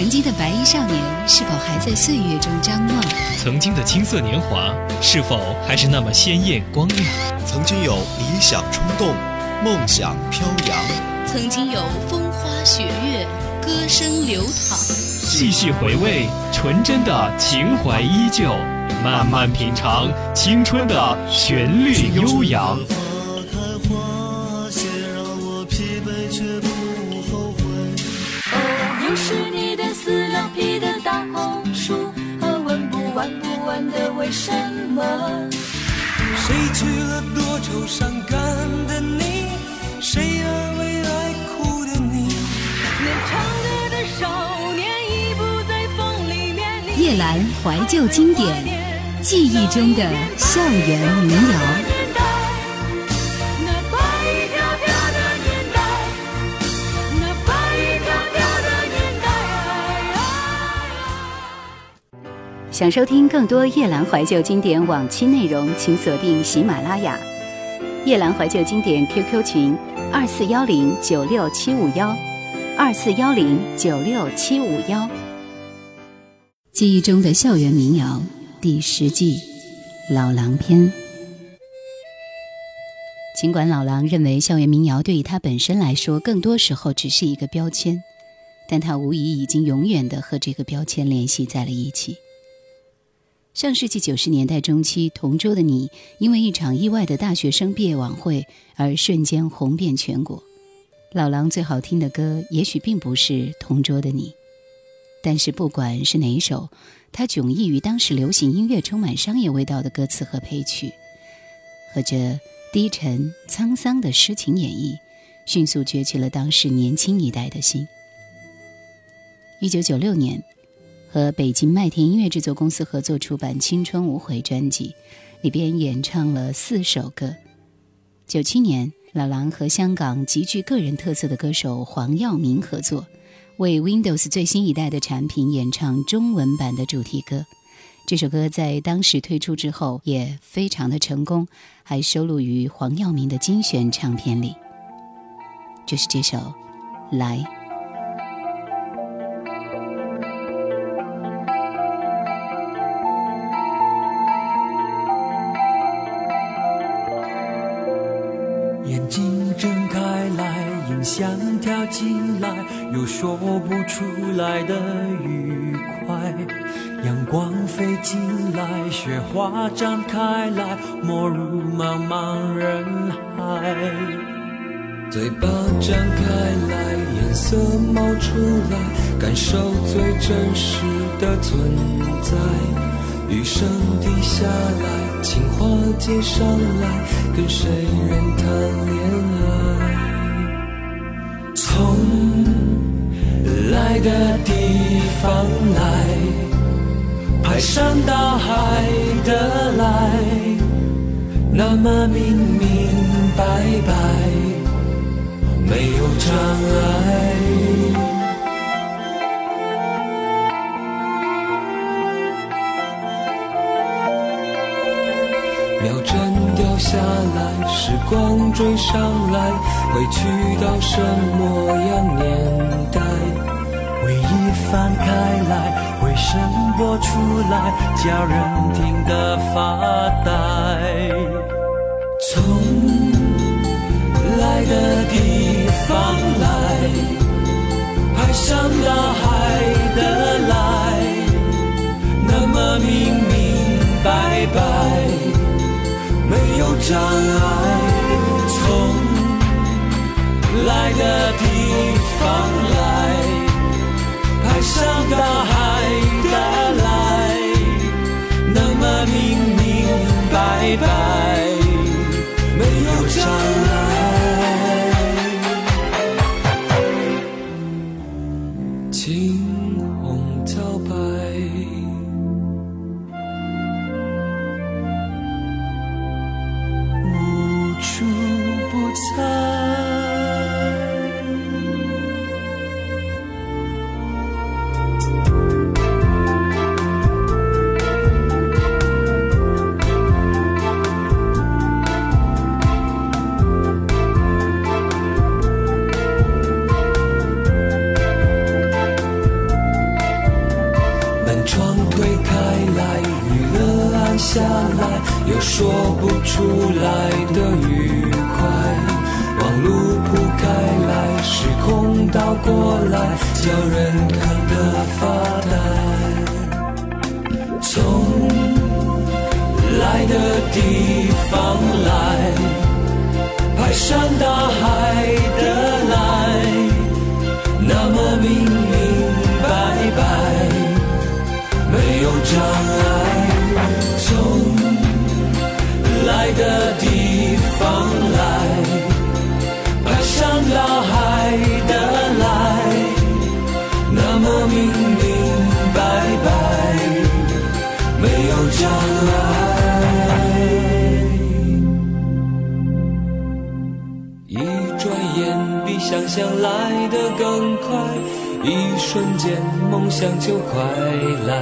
曾经的白衣少年是否还在岁月中张望？曾经的青涩年华是否还是那么鲜艳光亮？曾经有理想冲动，梦想飘扬。曾经有风花雪月，歌声流淌。细细回味，纯真的情怀依旧；慢慢品尝，青春的旋律悠扬。为什么？谁娶了多愁善感的你？谁安慰爱哭的你？年唱歌的少年已不在风里面。叶兰怀旧经典，记忆中的校园民谣。想收听更多夜兰怀旧经典往期内容，请锁定喜马拉雅。夜兰怀旧经典 QQ 群：二四幺零九六七五幺，二四幺零九六七五幺。记忆中的校园民谣第十季《老狼篇》。尽管老狼认为校园民谣对于他本身来说，更多时候只是一个标签，但他无疑已经永远的和这个标签联系在了一起。上世纪九十年代中期，同桌的你因为一场意外的大学生毕业晚会而瞬间红遍全国。老狼最好听的歌也许并不是《同桌的你》，但是不管是哪一首，它迥异于当时流行音乐充满商业味道的歌词和配曲，和着低沉沧桑的诗情演绎，迅速攫取了当时年轻一代的心。一九九六年。和北京麦田音乐制作公司合作出版《青春无悔》专辑，里边演唱了四首歌。九七年，老狼和香港极具个人特色的歌手黄耀明合作，为 Windows 最新一代的产品演唱中文版的主题歌。这首歌在当时推出之后也非常的成功，还收录于黄耀明的精选唱片里。就是这首《来》。进来又说不出来的愉快，阳光飞进来，雪花展开来，没入茫茫人海。嘴巴张开来，颜色冒出来，感受最真实的存在。雨声滴下来，情话接上来，跟谁人谈恋爱？的地方来，排山倒海的来，那么明明白白，没有障碍。秒针掉下来，时光追上来。会去到什么样年代？翻开来，回声播出来，叫人听得发呆。从来的地方来，排山倒海的来，那么明明白白，没有障碍。从来的地方来，长大下来，有说不出来的愉快。网路铺开来，时空倒过来，叫人看得发呆。从来的地方来，排山倒海的想来得更快。一瞬间，梦想就快来，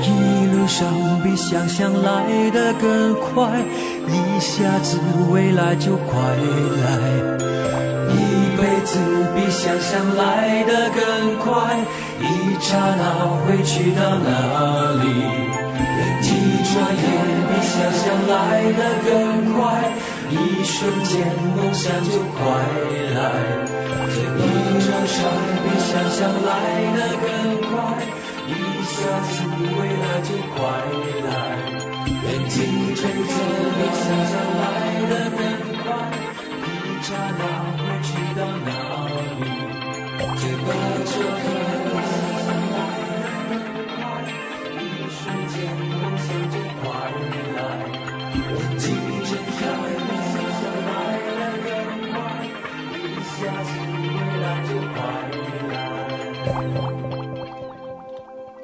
一路上比想象来得更快，一下子未来就快来，一辈子比想象来得更快，一刹那会去到哪里？一转眼比想象来得更快，一瞬间梦想就快来。这一路上比想象来得更快，一下子未来就快来。眼睛睁着比想象来得更快，一刹那会去到哪里？嘴巴张开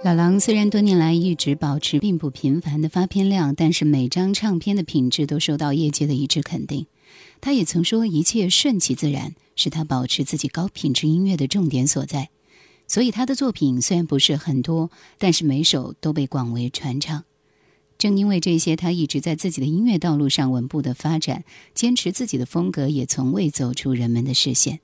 老狼虽然多年来一直保持并不频繁的发片量，但是每张唱片的品质都受到业界的一致肯定。他也曾说：“一切顺其自然，是他保持自己高品质音乐的重点所在。”所以他的作品虽然不是很多，但是每首都被广为传唱。正因为这些，他一直在自己的音乐道路上稳步的发展，坚持自己的风格，也从未走出人们的视线。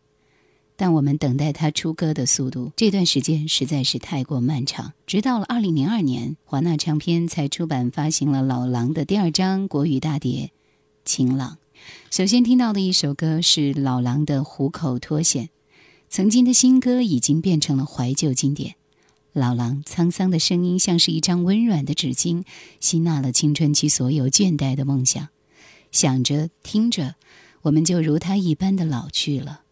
但我们等待他出歌的速度，这段时间实在是太过漫长。直到了二零零二年，华纳唱片才出版发行了老狼的第二张国语大碟《晴朗》。首先听到的一首歌是老狼的《虎口脱险》，曾经的新歌已经变成了怀旧经典。老狼沧桑的声音像是一张温软的纸巾，吸纳了青春期所有倦怠的梦想。想着听着，我们就如他一般的老去了。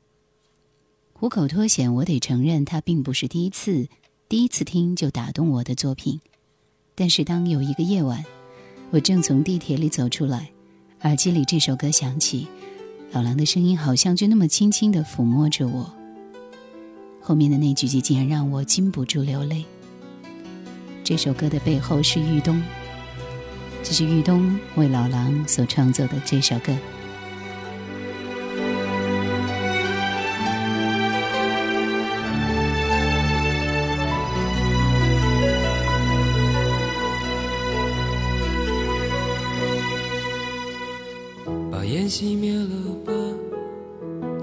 虎口脱险，我得承认，它并不是第一次，第一次听就打动我的作品。但是当有一个夜晚，我正从地铁里走出来，耳机里这首歌响起，老狼的声音好像就那么轻轻地抚摸着我。后面的那句句竟然让我禁不住流泪。这首歌的背后是玉东，这是玉东为老狼所创作的这首歌。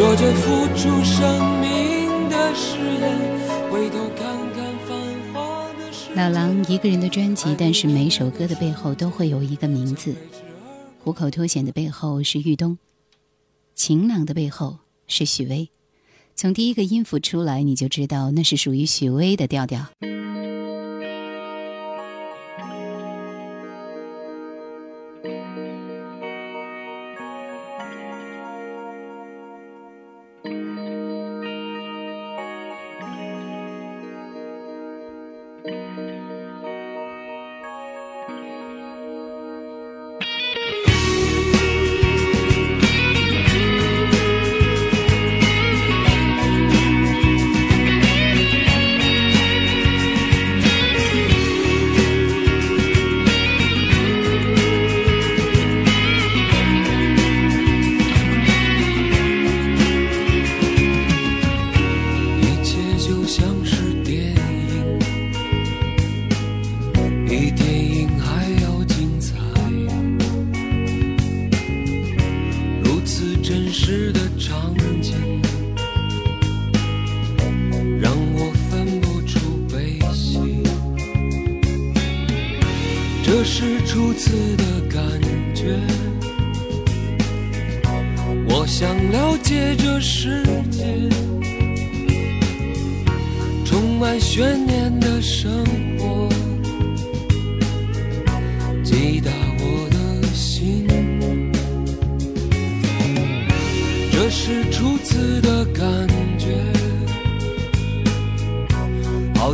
说着付出生命的誓言，回头看看繁华的世。老狼一个人的专辑，但是每首歌的背后都会有一个名字。虎口脱险的背后是豫东，晴朗的背后是许巍。从第一个音符出来，你就知道那是属于许巍的调调。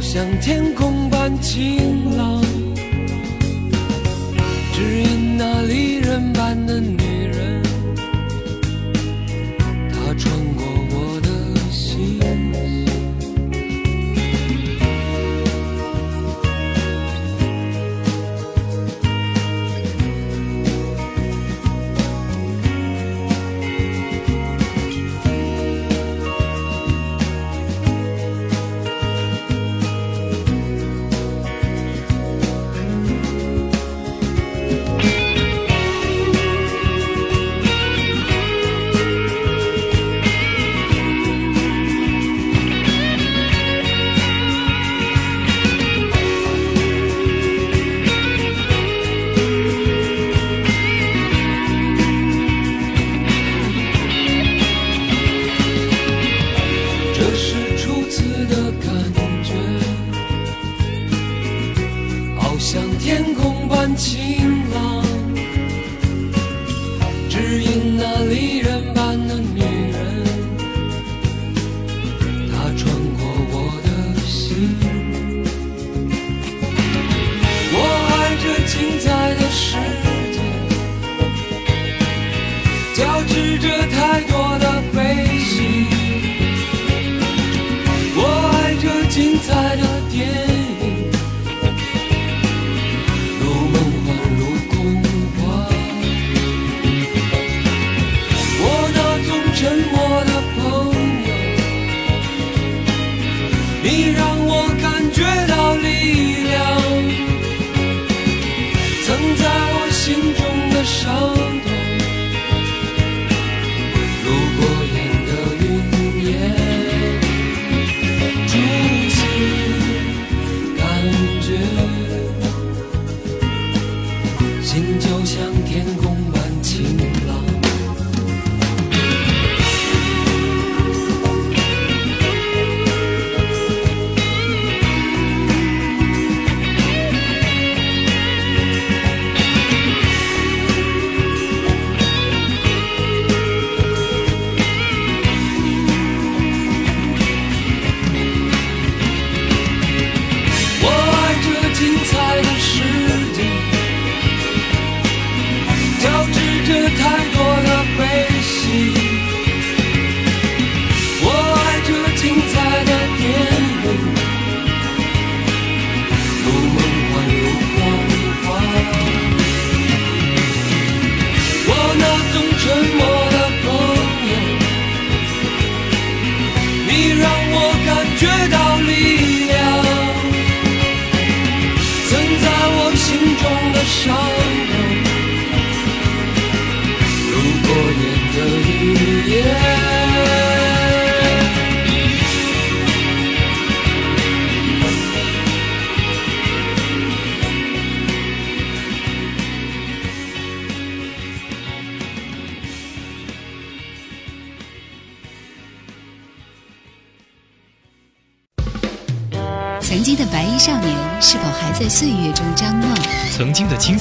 像天空般晴朗，只因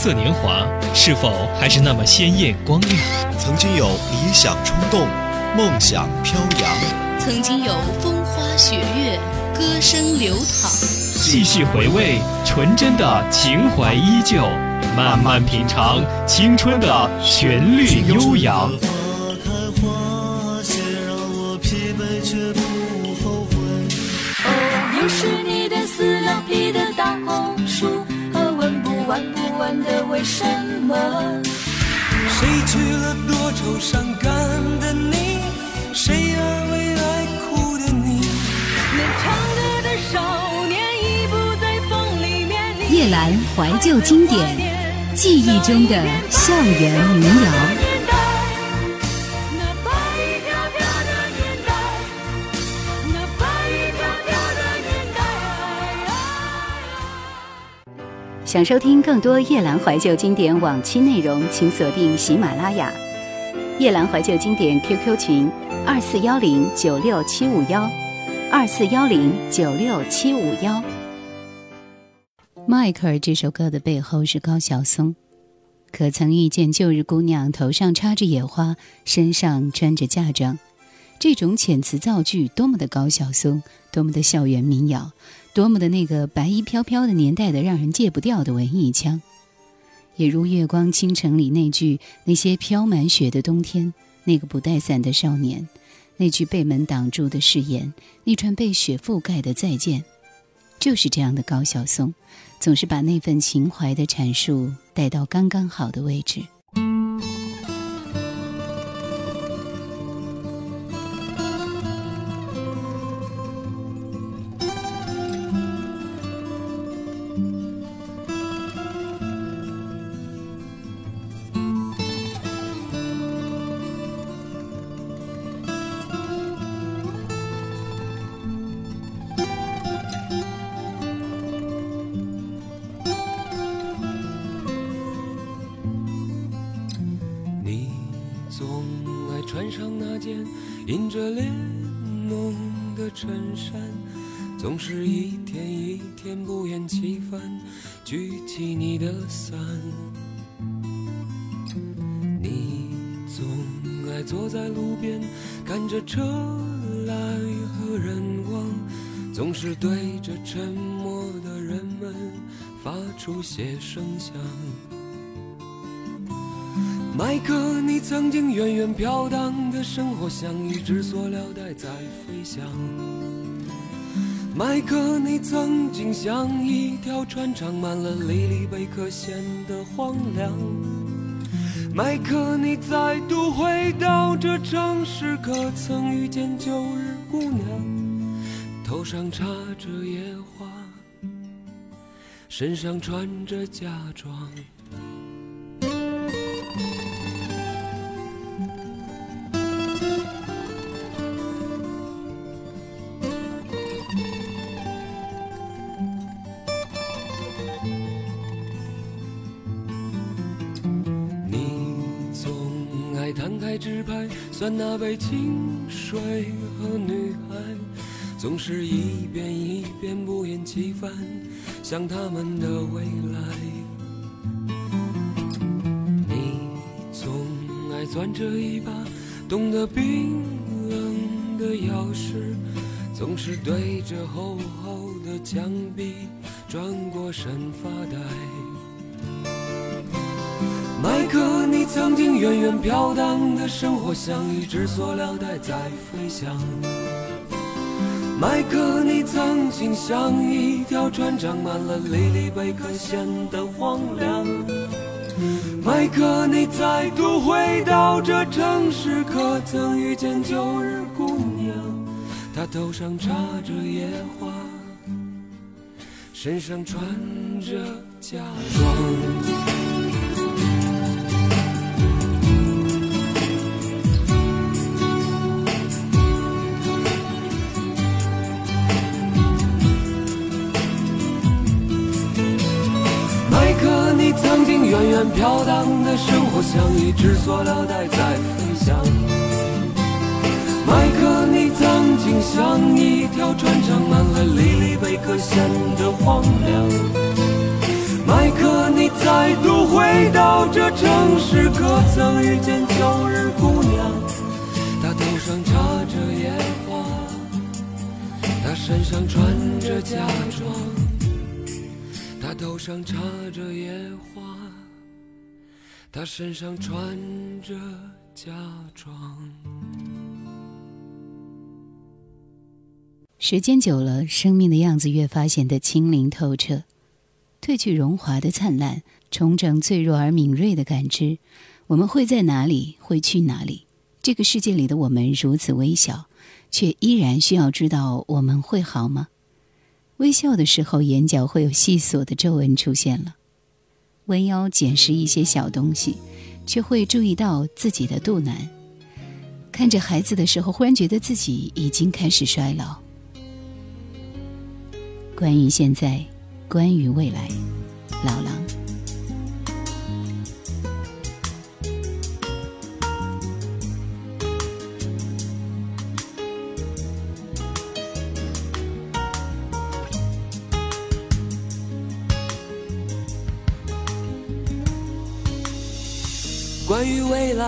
涩年华，是否还是那么鲜艳光亮？曾经有理想冲动，梦想飘扬。曾经有风花雪月，歌声流淌。细细回味，纯真的情怀依旧；慢慢品尝，青春的旋律悠扬。为什么？谁娶了多愁善感的你？谁安慰爱哭的你？那唱歌的少年已不在风里面。你夜阑怀旧经典，记忆中的校园民谣。想收听更多夜阑怀旧经典往期内容，请锁定喜马拉雅。夜阑怀旧经典 QQ 群：二四幺零九六七五幺，二四幺零九六七五幺。迈克尔这首歌的背后是高晓松。可曾遇见旧日姑娘，头上插着野花，身上穿着嫁妆？这种遣词造句，多么的高晓松，多么的校园民谣，多么的那个白衣飘飘的年代的让人戒不掉的文艺腔。也如《月光倾城》里那句“那些飘满雪的冬天，那个不带伞的少年”，那句被门挡住的誓言，那串被雪覆盖的再见，就是这样的高晓松，总是把那份情怀的阐述带到刚刚好的位置。着莲浓的衬衫，总是一天一天不厌其烦举起你的伞。你总爱坐在路边看着车来和人往，总是对着沉默的人们发出些声响。麦克，你曾经远远飘荡的生活像一只塑料袋在飞翔。麦克，你曾经像一条船长满了离离贝壳显得荒凉。麦克，你再度回到这城市，可曾遇见旧日姑娘？头上插着野花，身上穿着嫁妆。牌，算那杯清水和女孩，总是一遍一遍不厌其烦想他们的未来。你总爱攥着一把冻得冰冷的钥匙，总是对着厚厚的墙壁转过身发呆。曾经远远飘荡的生活像一只塑料袋在飞翔。麦克，你曾经像一条船长满了离离贝壳显得荒凉。麦克，你再度回到这城市，可曾遇见旧日姑娘？她头上插着野花，身上穿着嫁妆。飘荡的生活像一只塑料袋在飞翔。麦克，你曾经像一条船长满了离离贝壳显得荒凉。麦克，你再度回到这城市，可曾遇见旧日姑娘？她头上插着野花，她身上穿着嫁妆。她头上插着野花，他身上穿着嫁妆。时间久了，生命的样子越发显得清灵透彻，褪去荣华的灿烂，重整脆弱而敏锐的感知。我们会在哪里？会去哪里？这个世界里的我们如此微小，却依然需要知道我们会好吗？微笑的时候，眼角会有细琐的皱纹出现了。弯腰捡拾一些小东西，却会注意到自己的肚腩。看着孩子的时候，忽然觉得自己已经开始衰老。关于现在，关于未来，老狼。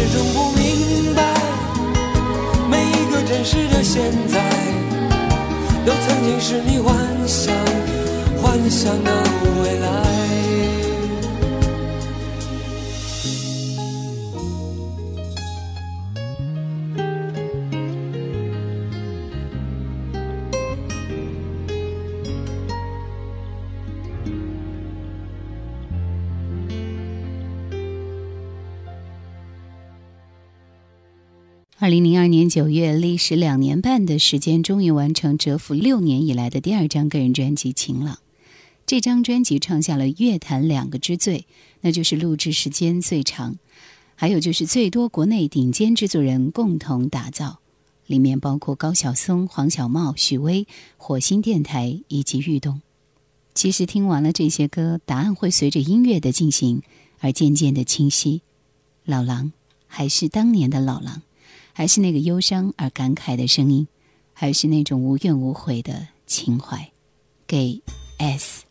始终不明白，每一个真实的现在，都曾经是你幻想幻想的未来。二零零二年九月，历时两年半的时间，终于完成蛰伏六年以来的第二张个人专辑《晴朗》。这张专辑创下了乐坛两个之最，那就是录制时间最长，还有就是最多国内顶尖制作人共同打造。里面包括高晓松、黄小茂、许巍、火星电台以及玉东。其实听完了这些歌，答案会随着音乐的进行而渐渐的清晰。老狼还是当年的老狼。还是那个忧伤而感慨的声音，还是那种无怨无悔的情怀，给 S。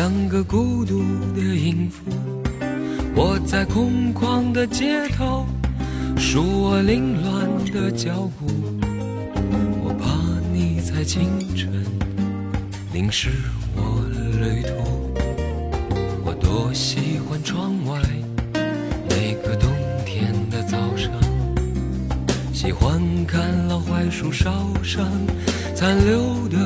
像个孤独的音符。我在空旷的街头，数我凌乱的脚步。我怕你在清晨淋湿我旅途。我多喜欢窗外那个冬天的早上，喜欢看老槐树梢上残留的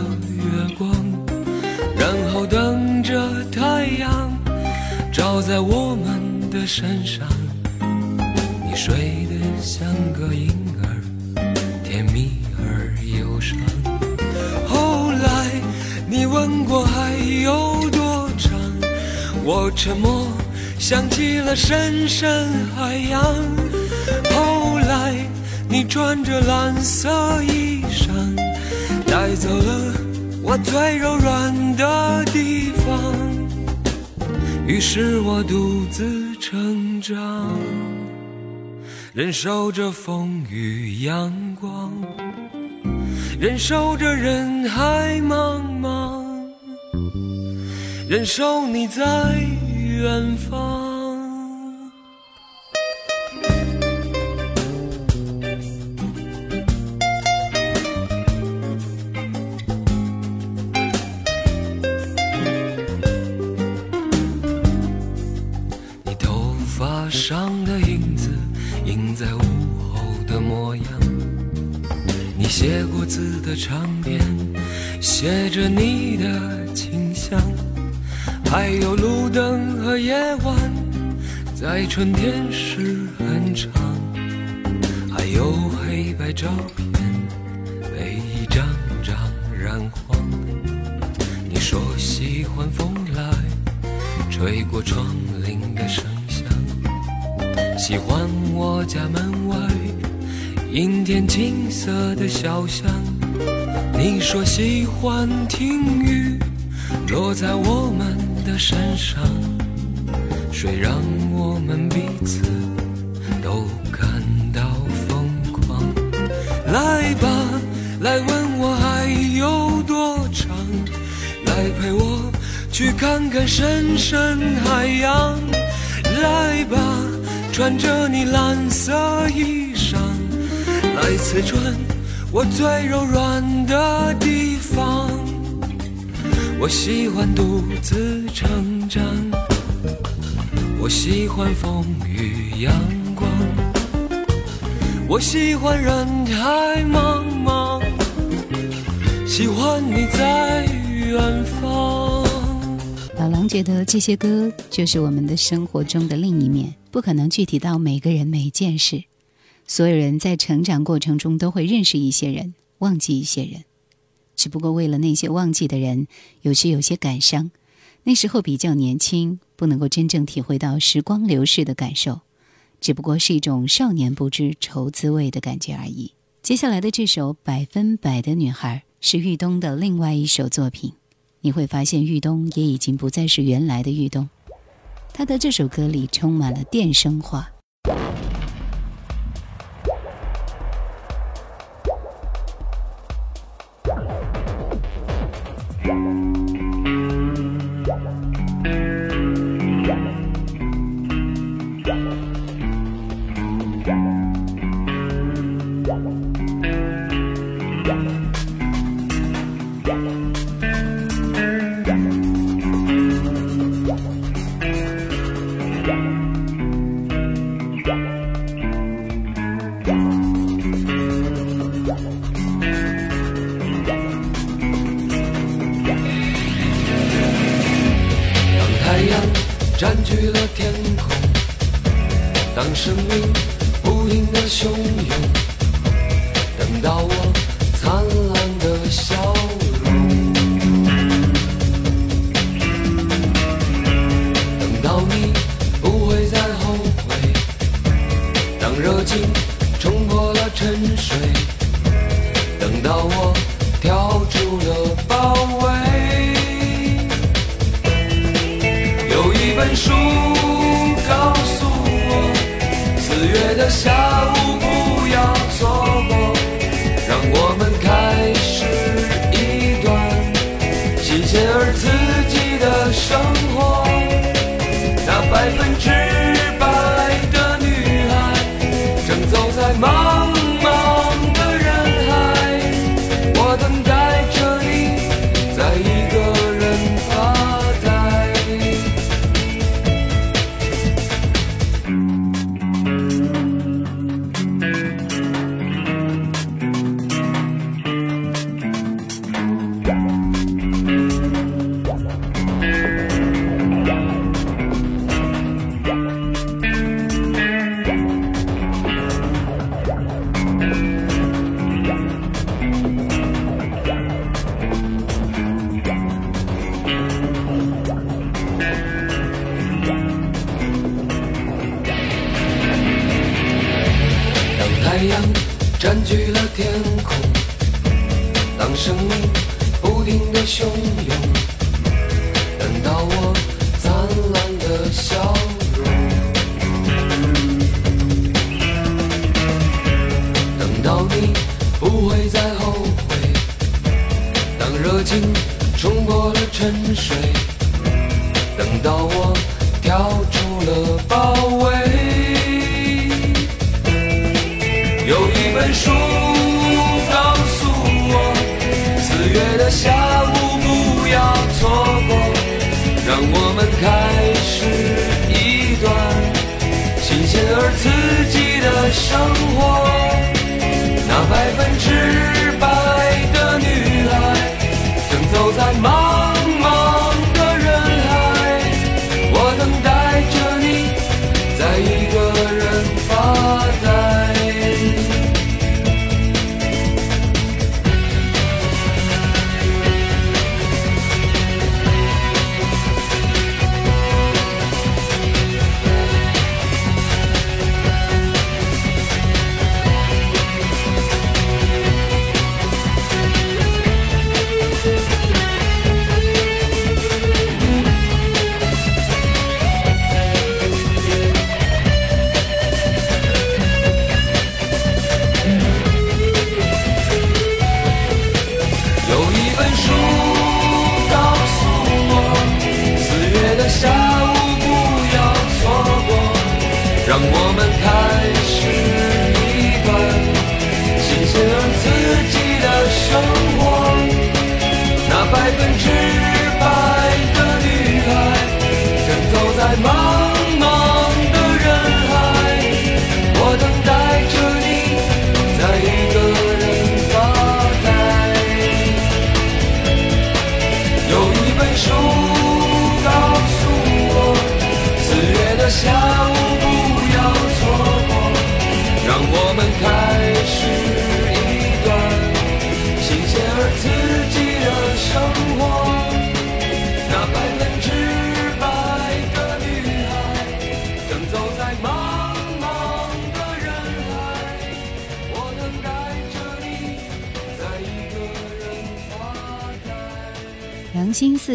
的身上。你睡得像个婴儿，甜蜜而忧伤。后来你问过还有多长，我沉默，想起了深深海洋。后来你穿着蓝色衣裳，带走了我最柔软的地方，于是我独自长。忍受着风雨阳光，忍受着人海茫茫，忍受你在远方。在午后的模样。你写过字的长篇，写着你的清香，还有路灯和夜晚，在春天时很长，还有黑白照片被一张张染黄。你说喜欢风来吹过窗棂的声，喜欢我家门外阴天金色的小巷。你说喜欢听雨落在我们的身上，谁让我们彼此都感到疯狂。来吧，来问我还有多长，来陪我去看看深深海洋。来吧，穿着你蓝色衣裳，来刺穿我最柔软的地方。我喜欢独自成长，我喜欢风雨阳光，我喜欢人海茫茫，喜欢你在远方。常觉得这些歌就是我们的生活中的另一面，不可能具体到每个人每件事。所有人在成长过程中都会认识一些人，忘记一些人，只不过为了那些忘记的人，有时有些感伤。那时候比较年轻，不能够真正体会到时光流逝的感受，只不过是一种少年不知愁滋味的感觉而已。接下来的这首《百分百的女孩》是玉东的另外一首作品。你会发现，玉东也已经不再是原来的玉东，他的这首歌里充满了电声化。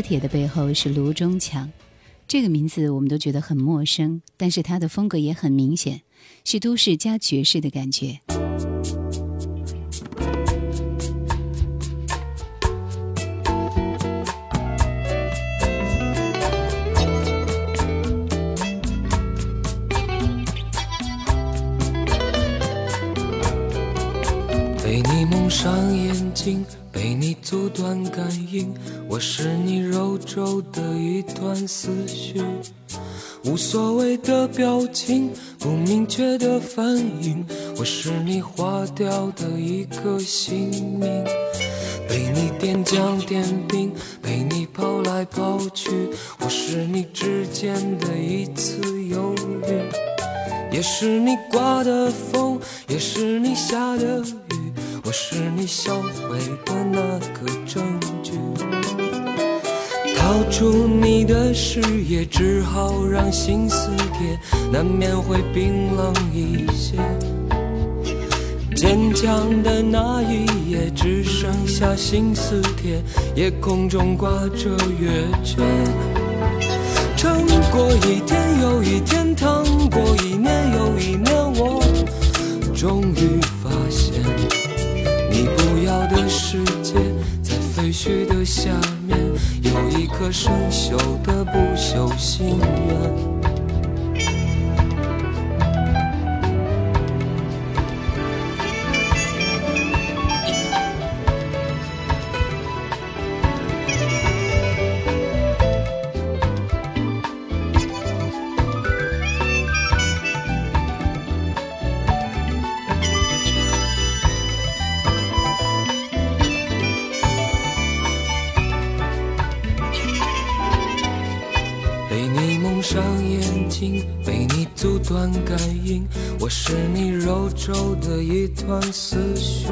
铁的背后是卢中强，这个名字我们都觉得很陌生，但是他的风格也很明显，是都市加爵士的感觉。被你蒙上眼睛，被你阻断感应，我是你肉皱的一团思绪，无所谓的表情，不明确的反应，我是你划掉的一个姓名。被你点将点兵，被你抛来抛去，我是你指尖的一次犹豫。也是你刮的风，也是你下的雨，我是你销毁的那个证据。逃出你的视野，只好让心撕裂，难免会冰冷一些。坚强的那一夜，只剩下心撕铁，夜空中挂着月缺。撑过一天又一天，趟过一年又一年，我终于发现，你不要的世界，废墟的下面，有一颗生锈的不朽心愿。的一团思绪，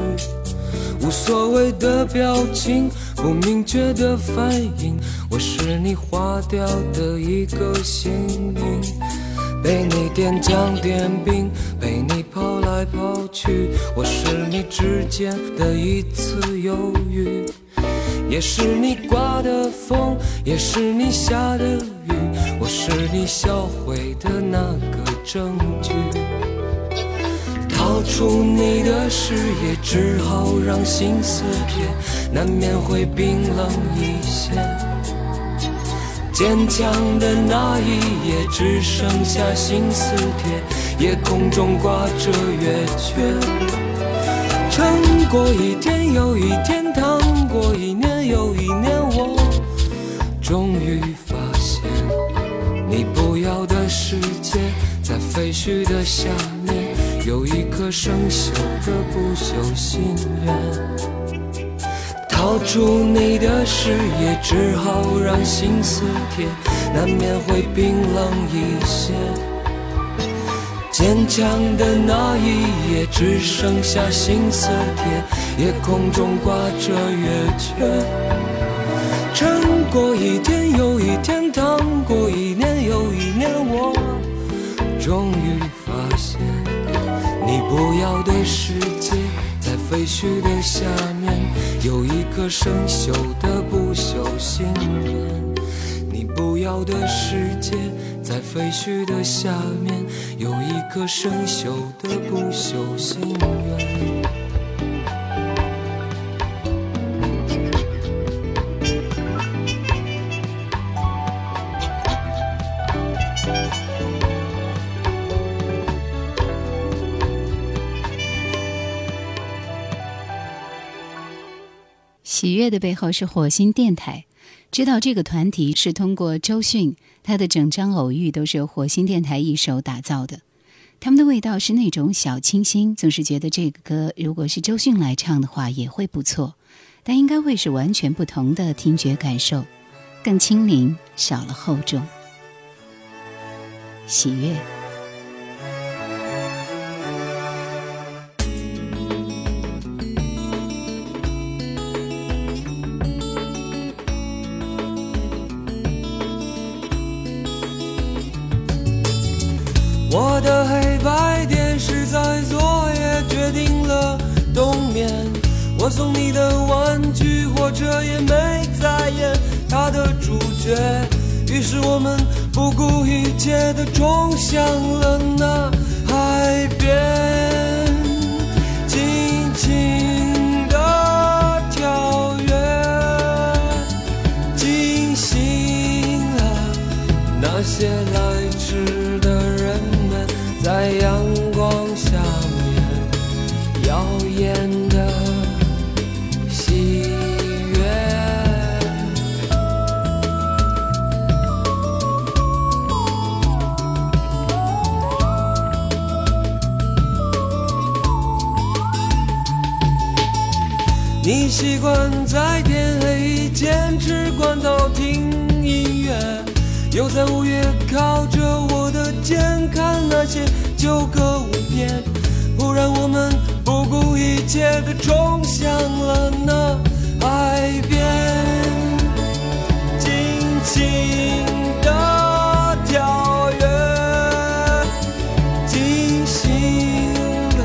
无所谓的表情，不明确的反应，我是你划掉的一个姓名。被你点将点兵，被你跑来跑去，我是你之间的一次犹豫，也是你刮的风，也是你下的雨，我是你销毁的那个证据。逃出你的视野，只好让心撕裂，难免会冰冷一些。坚强的那一夜，只剩下心撕裂，夜空中挂着月缺。撑过一天又一天，趟过一年又一年，我终于发现，你不要的世界，在废墟的下，有一颗生锈的不朽心愿。逃出你的视野，只好让心撕贴，难免会冰冷一些。坚强的那一夜，只剩下心撕贴，夜空中挂着月缺。撑过一天又一天，趟过一年又一年，我终于，你不要的世界，在废墟的下面，有一颗生锈的不朽心愿。你不要的世界，在废墟的下面，有一颗生锈的不朽心愿。喜悦的背后是火星电台。知道这个团体是通过周迅，他的整张偶遇都是由火星电台一手打造的。他们的味道是那种小清新，总是觉得这个歌如果是周迅来唱的话也会不错，但应该会是完全不同的听觉感受，更轻灵，少了厚重。喜悦。你的玩具火车也没再演它的主角，于是我们不顾一切的冲向了那海边，坚持关头听音乐，又在午夜靠着我的肩看那些旧歌舞片。忽然我们不顾一切的冲向了那海边，尽情的跳跃，惊醒的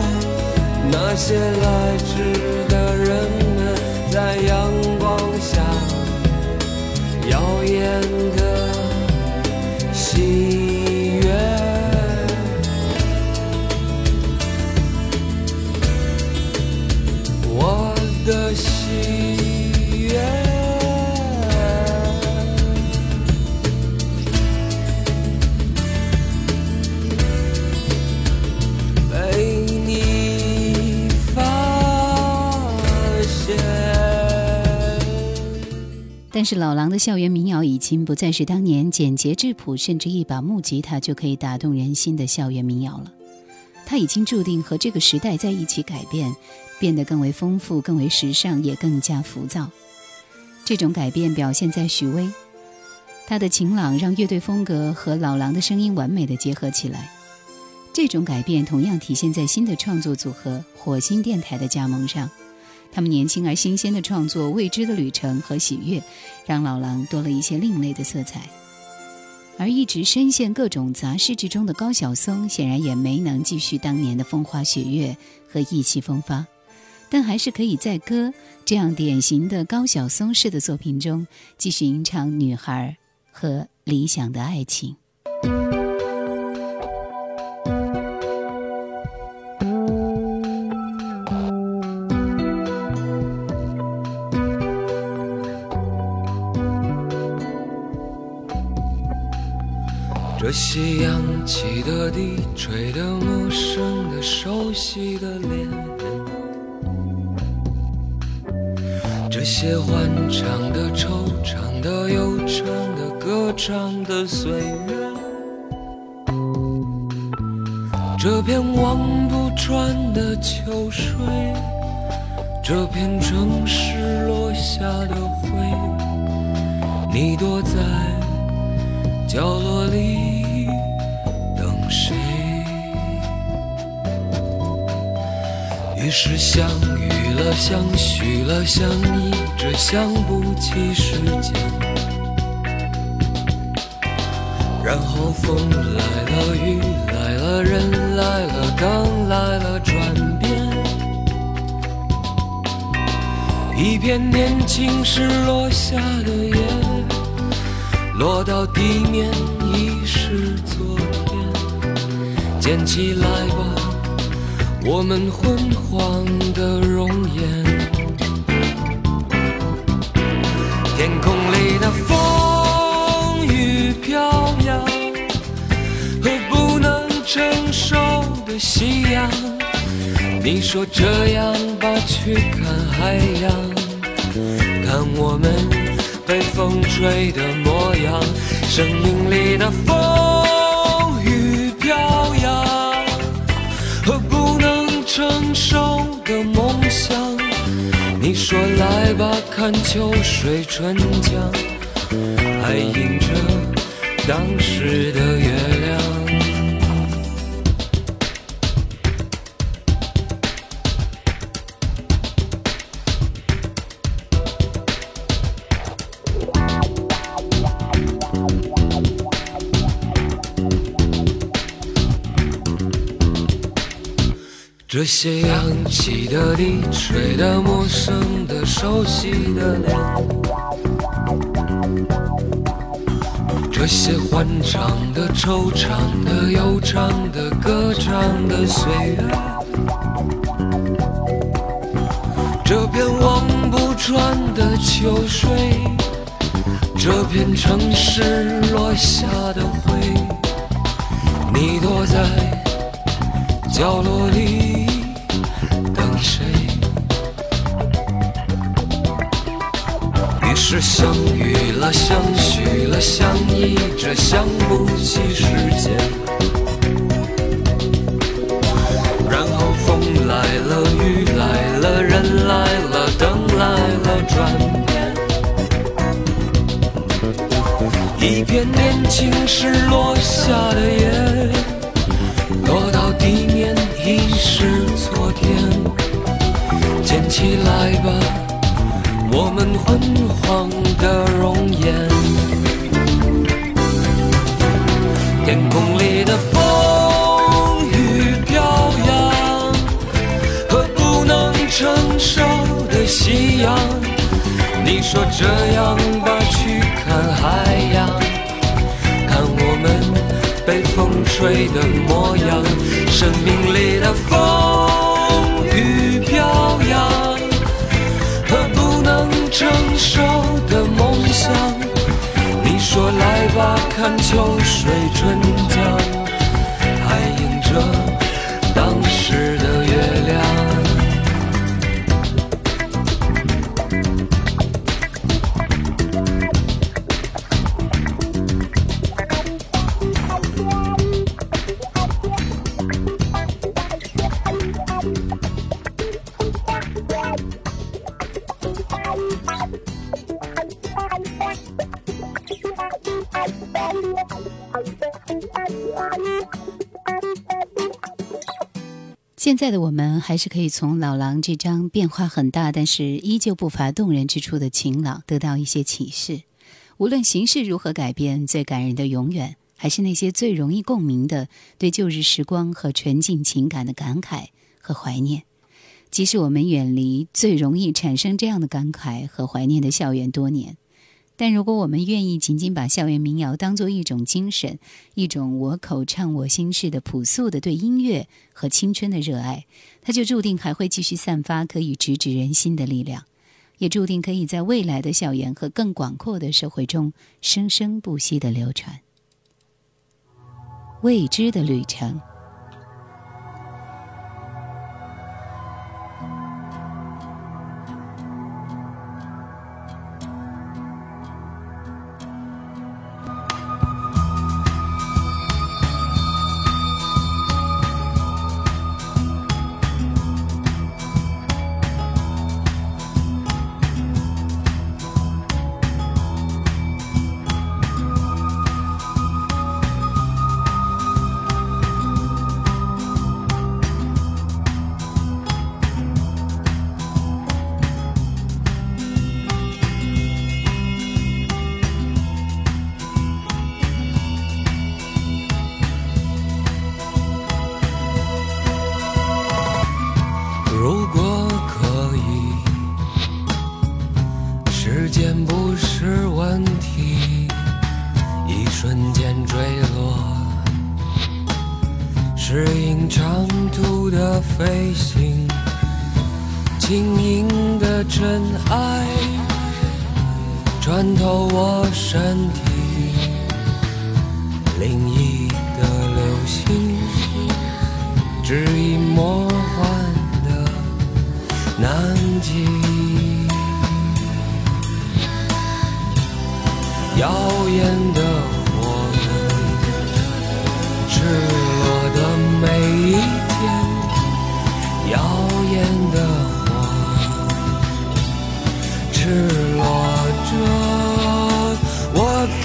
那些来迟的喜悦。被你发现。但是老狼的校园民谣已经不再是当年简洁质朴，甚至一把木吉他就可以打动人心的校园民谣了。他已经注定和这个时代在一起改变，变得更为丰富、更为时尚，也更加浮躁。这种改变表现在许巍，他的晴朗让乐队风格和老狼的声音完美的结合起来。这种改变同样体现在新的创作组合火星电台的加盟上。他们年轻而新鲜的创作《未知的旅程》和《喜悦》，让老狼多了一些另类的色彩。而一直深陷各种杂事之中的高晓松，显然也没能继续当年的风花雪月和意气风发，但还是可以在歌这样典型的高晓松式的作品中，继续吟唱女孩和理想的爱情。这些扬起的低，吹的陌生的、熟悉的脸，这些欢唱的、惆怅的、悠长的、歌唱的岁月，这片望不穿的秋水，这片城市落下的灰，你躲在。角落里等谁？于是相遇了，相许了，相依着，想不起时间。然后风来了，雨来了，人来了，灯来了，转变。一片年轻时落下的叶。落到地面已是昨天，捡起来吧，我们昏黄的容颜。天空里的风雨飘扬，和不能承受的夕阳。你说这样吧，去看海洋，看我们。被风吹的模样，生命里的风成熟的梦想。你说来吧，看秋水春江，还映着当时的月这些扬起的地，吹的陌生的、熟悉的脸，这些欢唱的、惆怅的、悠长的、歌唱的岁月，这片望不穿的秋水，这片城市落下的灰，你躲在角落里。谁？于是相遇了，相许了，相依着，想不起时间。然后风来了，雨来了，人来了，灯来了，转变。一片年轻时落下的叶，样。你说这样吧，去看海洋，看我们被风吹的模样。生命里的风雨飘扬。和不能承受的梦想，你说来吧，看秋水春江，还映着现在的我们还是可以从老狼这张变化很大，但是依旧不乏动人之处的晴朗得到一些启示。无论形势如何改变，最感人的永远还是那些最容易共鸣的对旧日时光和纯净情感的感慨和怀念。即使我们远离最容易产生这样的感慨和怀念的校园多年，但如果我们愿意仅仅把校园民谣当作一种精神，一种我口唱我心事的朴素的对音乐和青春的热爱，它就注定还会继续散发可以直指人心的力量，也注定可以在未来的校园和更广阔的社会中生生不息的流传。未知的旅程。穿透我身体，另一个流星指引魔幻的南极，耀眼的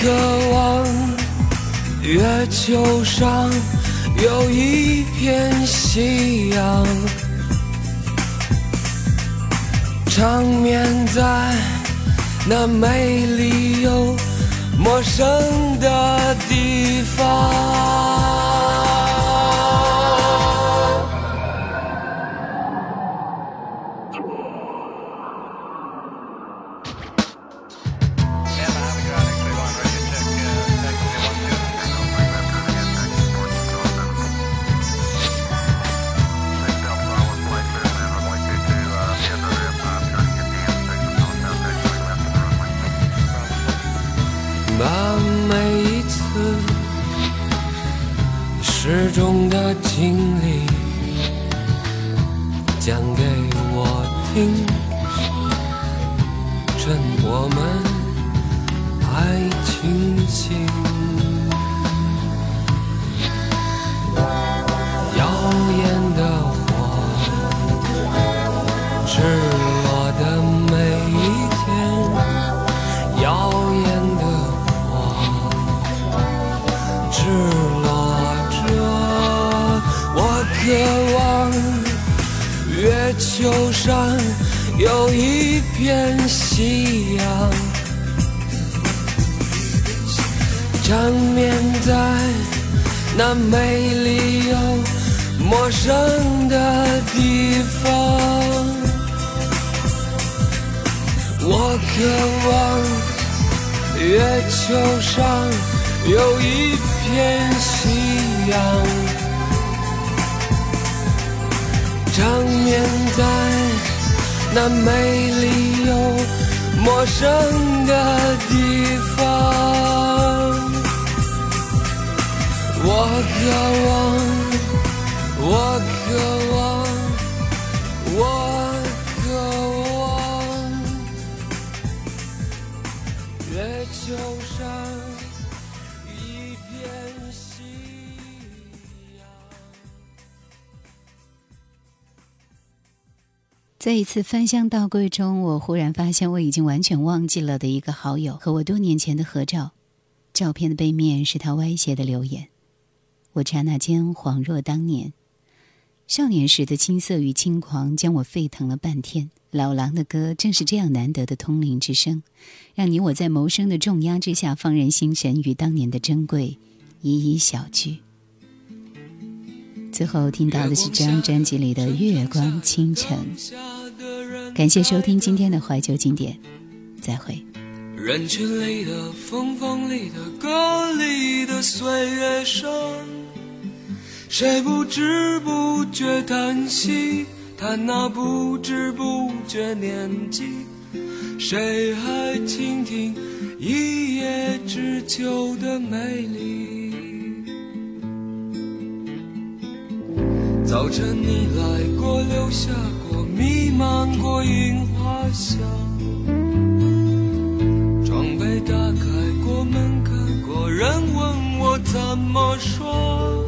渴望月球上有一片夕阳。长眠在那美丽又陌生的地方。球上有一片夕阳，长眠在那美丽又陌生的地方。我渴望月球上有一片夕阳，长眠在那美丽又陌生的地方。我渴望，我渴望，在一次翻箱倒柜中，我忽然发现我已经完全忘记了的一个好友和我多年前的合照。照片的背面是他歪斜的留言。我刹那间恍若当年，少年时的青涩与轻狂将我沸腾了半天。老狼的歌正是这样难得的通灵之声，让你我在谋生的重压之下放任心神与当年的珍贵一一小聚。最后听到的是这张专辑里的《月光倾城》。感谢收听今天的怀旧经典，再会。人群里的风风里的歌里的岁月声，谁不知不觉叹息？叹那不知不觉年纪，谁还倾听一叶知秋的美丽？早晨你来过，留下过，弥漫过樱花香。窗被打开过，门开过，人问我怎么说？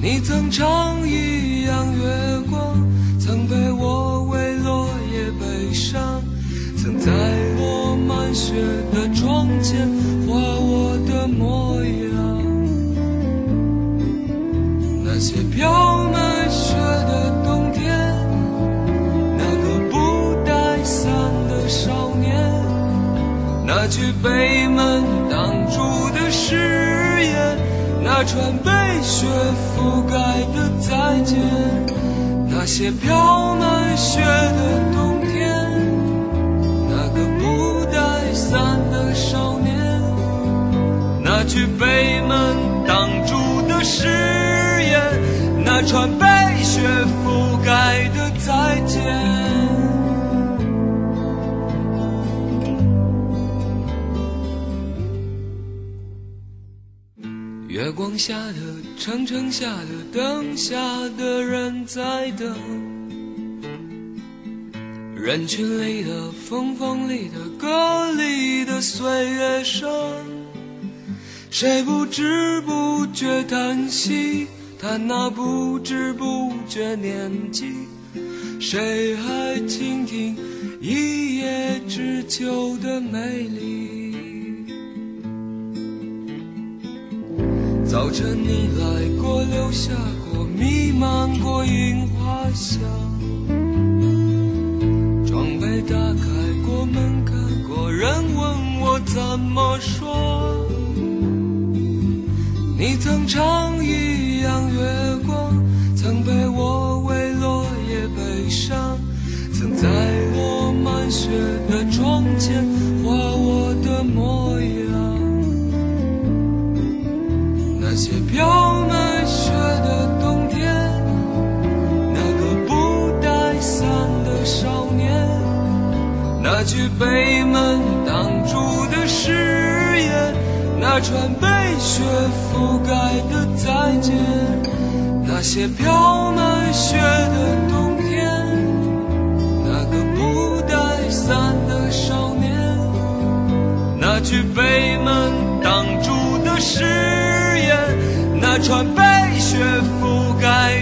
你曾唱一样月光，曾陪我为落叶悲伤，曾在我满雪的窗前飘满雪的冬天，那个不带伞的少年，那句被门挡住的誓言，那串被雪覆盖的再见，那些飘满雪的冬天，那个不带伞的少年，那句被门那串被雪覆盖的再见。月光下的城城下的灯下的人在等，人群里的风风里的歌里的岁月声，谁不知不觉叹息？看那不知不觉年纪，谁还倾听一叶知秋的美丽？早晨你来过，留下过，弥漫过樱花香。窗被打开过，门开过，人问我怎么说？曾唱一样月光，曾陪我为落叶悲伤，曾在我满雪的窗前画我的模样。那些飘满雪的冬天，那个不带伞的少年，那句被门挡住的誓言，那串被雪覆盖的再见，那些飘满雪的冬天，那个不带伞的少年，那句被门挡住的誓言，那串被雪覆盖